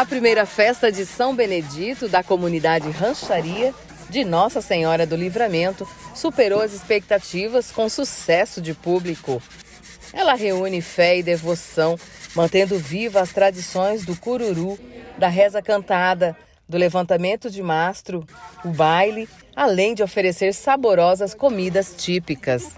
A primeira festa de São Benedito da comunidade Rancharia de Nossa Senhora do Livramento superou as expectativas com sucesso de público. Ela reúne fé e devoção, mantendo viva as tradições do cururu, da reza cantada, do levantamento de mastro, o baile, além de oferecer saborosas comidas típicas.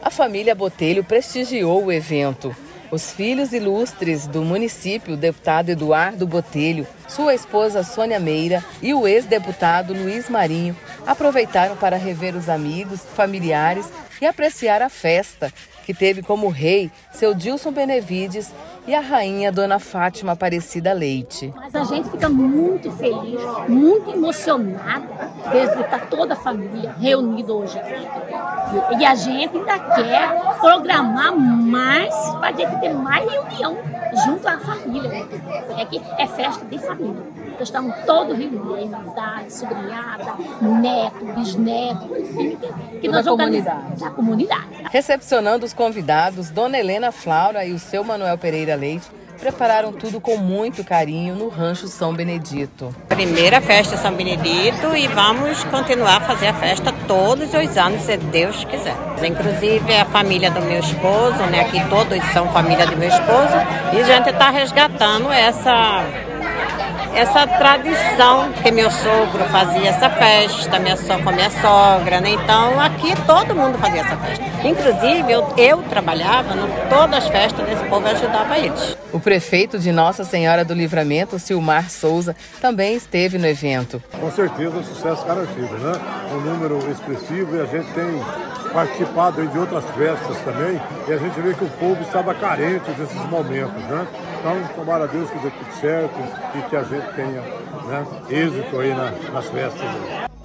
A família Botelho prestigiou o evento. Os filhos ilustres do município, o deputado Eduardo Botelho, sua esposa Sônia Meira e o ex-deputado Luiz Marinho aproveitaram para rever os amigos, familiares e apreciar a festa, que teve como rei seu Dilson Benevides e a rainha Dona Fátima Aparecida Leite. Mas a gente fica muito feliz, muito emocionada de estar toda a família reunida hoje aqui. E a gente ainda quer programar mais para a gente ter mais reunião junto à família. Porque aqui é festa de família. Então estamos todos reunidos, idade, sobrinhada, neto, bisneto, que nós da comunidade. Da comunidade. Recepcionando os convidados, Dona Helena Flaura e o seu Manuel Pereira Leite prepararam tudo com muito carinho no Rancho São Benedito. Primeira festa São Benedito e vamos continuar a fazer a festa todos os anos, se Deus quiser. Inclusive a família do meu esposo, né? Aqui todos são família do meu esposo e a gente está resgatando essa essa tradição que meu sogro fazia essa festa, minha so, com a minha sogra, né? Então aqui todo mundo fazia essa festa. Inclusive eu, eu trabalhava em todas as festas desse povo e ajudava eles. O prefeito de Nossa Senhora do Livramento, Silmar Souza, também esteve no evento. Com certeza um sucesso garantido, né? Um número expressivo e a gente tem participado de outras festas também e a gente vê que o povo estava carente desses momentos, né? Então, tomara a Deus que dê tudo certo e que a gente tenha né, êxito aí na, nas festas.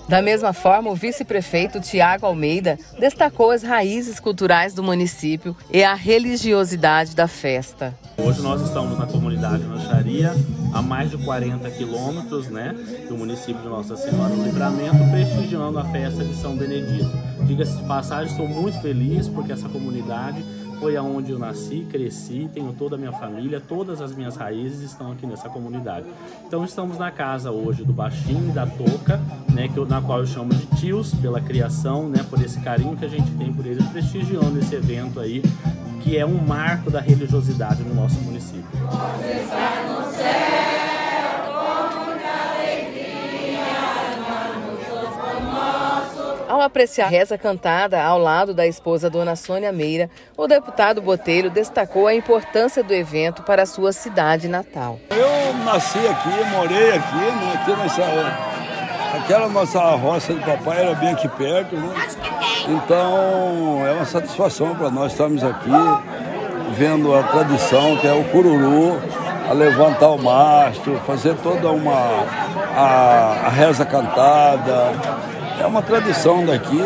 Da mesma forma, o vice-prefeito Tiago Almeida destacou as raízes culturais do município e a religiosidade da festa. Hoje nós estamos na comunidade Rancharia, a mais de 40 quilômetros né, do município de Nossa Senhora do Livramento, prestigiando a festa de São Benedito. Diga-se de passagem, estou muito feliz porque essa comunidade foi aonde eu nasci, cresci, tenho toda a minha família, todas as minhas raízes estão aqui nessa comunidade. Então estamos na casa hoje do Baixinho e da Toca, né, que eu, na qual eu chamo de tios, pela criação, né, por esse carinho que a gente tem por eles, prestigiando esse evento aí, que é um marco da religiosidade no nosso município. Apreciar a reza cantada ao lado da esposa Dona Sônia Meira, o deputado Botelho destacou a importância do evento para a sua cidade natal. Eu nasci aqui, morei aqui, né, aqui nessa, aquela nossa roça do papai era bem aqui perto, né? Então é uma satisfação para nós estarmos aqui vendo a tradição que é o cururu, a levantar o mastro, fazer toda uma a, a reza cantada, é uma tradição daqui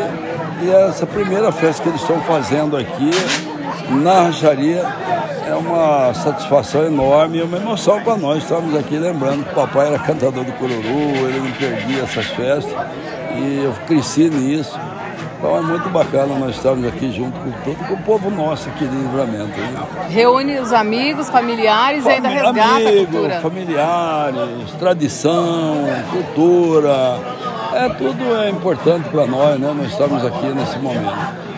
e essa primeira festa que eles estão fazendo aqui na rancharia é uma satisfação enorme e uma emoção para nós. Estamos aqui lembrando que o papai era cantador do cururu, ele não perdia essas festas e eu cresci nisso. Então é muito bacana nós estarmos aqui junto com todo com o povo nosso aqui de livramento. Né? Reúne os amigos, familiares Fam e ainda resgata amigo, a cultura. familiares, tradição, cultura é tudo é importante para nós, né? Nós estamos aqui nesse momento.